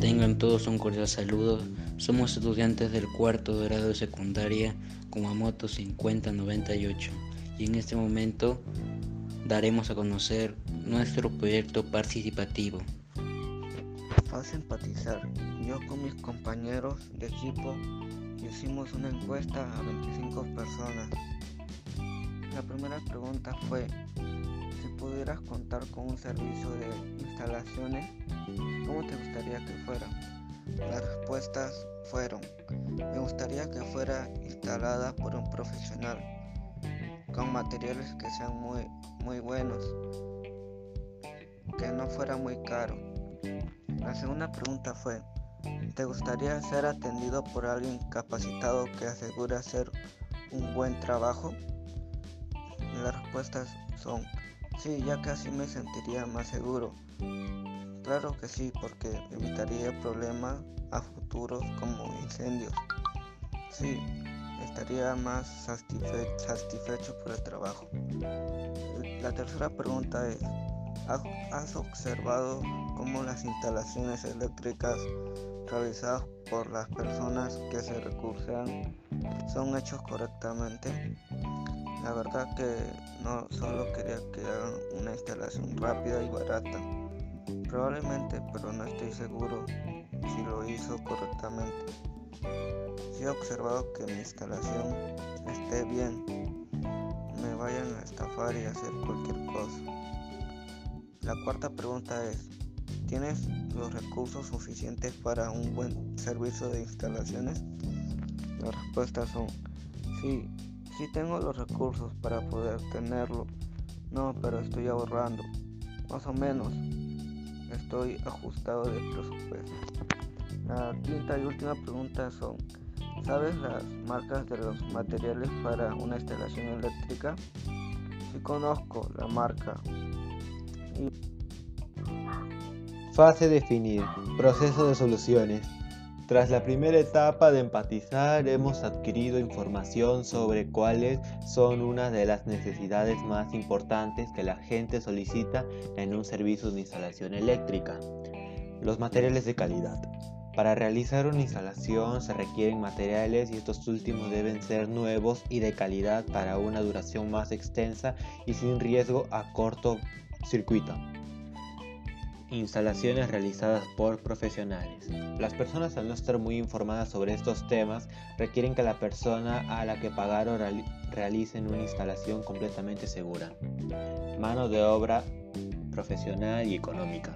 Tengan todos un cordial saludo. Somos estudiantes del cuarto grado de secundaria Kumamoto 5098 y en este momento daremos a conocer nuestro proyecto participativo. Fácil empatizar. Yo con mis compañeros de equipo hicimos una encuesta a 25 personas. La primera pregunta fue, si pudieras contar con un servicio de instalaciones, ¿cómo te gustaría que fuera? Las respuestas fueron, me gustaría que fuera instalada por un profesional, con materiales que sean muy, muy buenos, que no fuera muy caro. La segunda pregunta fue, ¿te gustaría ser atendido por alguien capacitado que asegure hacer un buen trabajo? Las respuestas son, sí, ya así me sentiría más seguro. Claro que sí, porque evitaría problemas a futuros como incendios. Sí, estaría más satisfecho por el trabajo. La tercera pregunta es, ¿has observado cómo las instalaciones eléctricas realizadas por las personas que se recursan son hechos correctamente? La verdad que no solo quería que hagan una instalación rápida y barata. Probablemente, pero no estoy seguro si lo hizo correctamente. Si he observado que mi instalación esté bien, me vayan a estafar y hacer cualquier cosa. La cuarta pregunta es, ¿tienes los recursos suficientes para un buen servicio de instalaciones? Las respuestas son, sí, sí tengo los recursos para poder tenerlo. No, pero estoy ahorrando. Más o menos. Estoy ajustado de presupuesto. La quinta y última pregunta son, ¿sabes las marcas de los materiales para una instalación eléctrica? Sí conozco la marca. Fase definir. Proceso de soluciones. Tras la primera etapa de empatizar, hemos adquirido información sobre cuáles son una de las necesidades más importantes que la gente solicita en un servicio de instalación eléctrica. Los materiales de calidad. Para realizar una instalación se requieren materiales y estos últimos deben ser nuevos y de calidad para una duración más extensa y sin riesgo a corto circuito. Instalaciones realizadas por profesionales. Las personas al no estar muy informadas sobre estos temas requieren que la persona a la que pagaron realicen una instalación completamente segura. Mano de obra profesional y económica.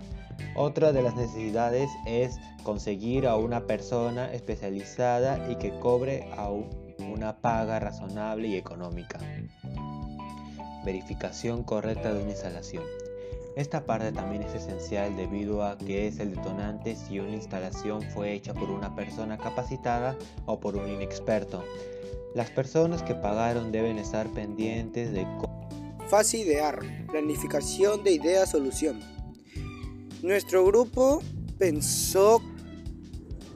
Otra de las necesidades es conseguir a una persona especializada y que cobre a una paga razonable y económica. Verificación correcta de una instalación. Esta parte también es esencial debido a que es el detonante si una instalación fue hecha por una persona capacitada o por un inexperto. Las personas que pagaron deben estar pendientes de Fase idear, planificación de idea-solución. Nuestro grupo pensó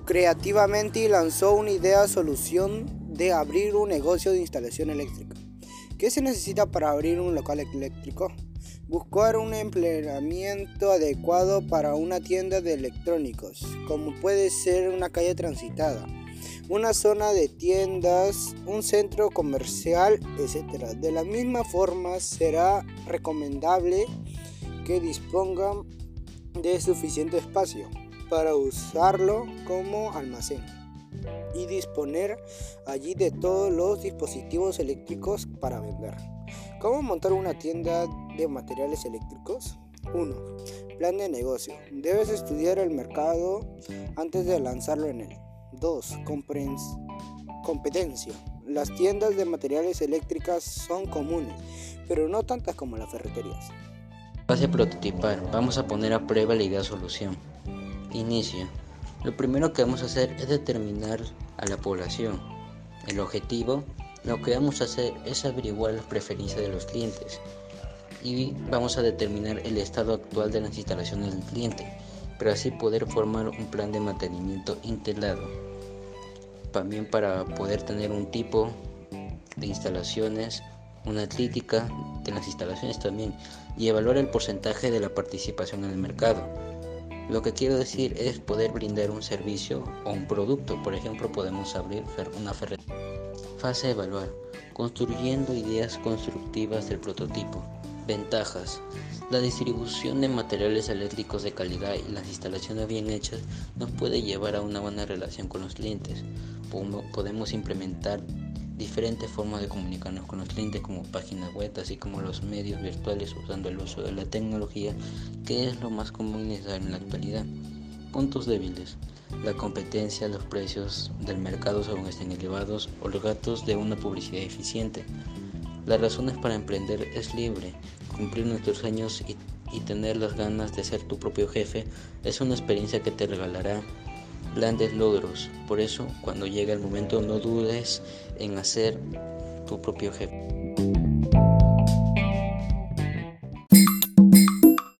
creativamente y lanzó una idea-solución de abrir un negocio de instalación eléctrica. ¿Qué se necesita para abrir un local eléctrico? Buscar un empleamiento adecuado para una tienda de electrónicos, como puede ser una calle transitada, una zona de tiendas, un centro comercial, etc. De la misma forma, será recomendable que dispongan de suficiente espacio para usarlo como almacén y disponer allí de todos los dispositivos eléctricos para vender. ¿Cómo montar una tienda de materiales eléctricos? 1. Plan de negocio. Debes estudiar el mercado antes de lanzarlo en él. 2. Competencia. Las tiendas de materiales eléctricas son comunes, pero no tantas como las ferreterías. Fase prototipar. Vamos a poner a prueba la idea solución. Inicio. Lo primero que vamos a hacer es determinar a la población. El objetivo lo que vamos a hacer es averiguar las preferencias de los clientes y vamos a determinar el estado actual de las instalaciones del cliente, para así poder formar un plan de mantenimiento integrado. También para poder tener un tipo de instalaciones una crítica de las instalaciones también y evaluar el porcentaje de la participación en el mercado. Lo que quiero decir es poder brindar un servicio o un producto. Por ejemplo, podemos abrir una ferretería. Fase evaluar. Construyendo ideas constructivas del prototipo. Ventajas. La distribución de materiales eléctricos de calidad y las instalaciones bien hechas nos puede llevar a una buena relación con los clientes. Podemos implementar diferentes formas de comunicarnos con los clientes como páginas web, así como los medios virtuales usando el uso de la tecnología, que es lo más común necesario en la actualidad. Puntos débiles. La competencia, los precios del mercado según estén elevados o los gastos de una publicidad eficiente. Las razones para emprender es libre. Cumplir nuestros sueños y, tener las ganas de ser tu propio jefe es una experiencia que te regalará grandes logros. Por eso, cuando llegue el momento, no dudes en hacer tu propio jefe.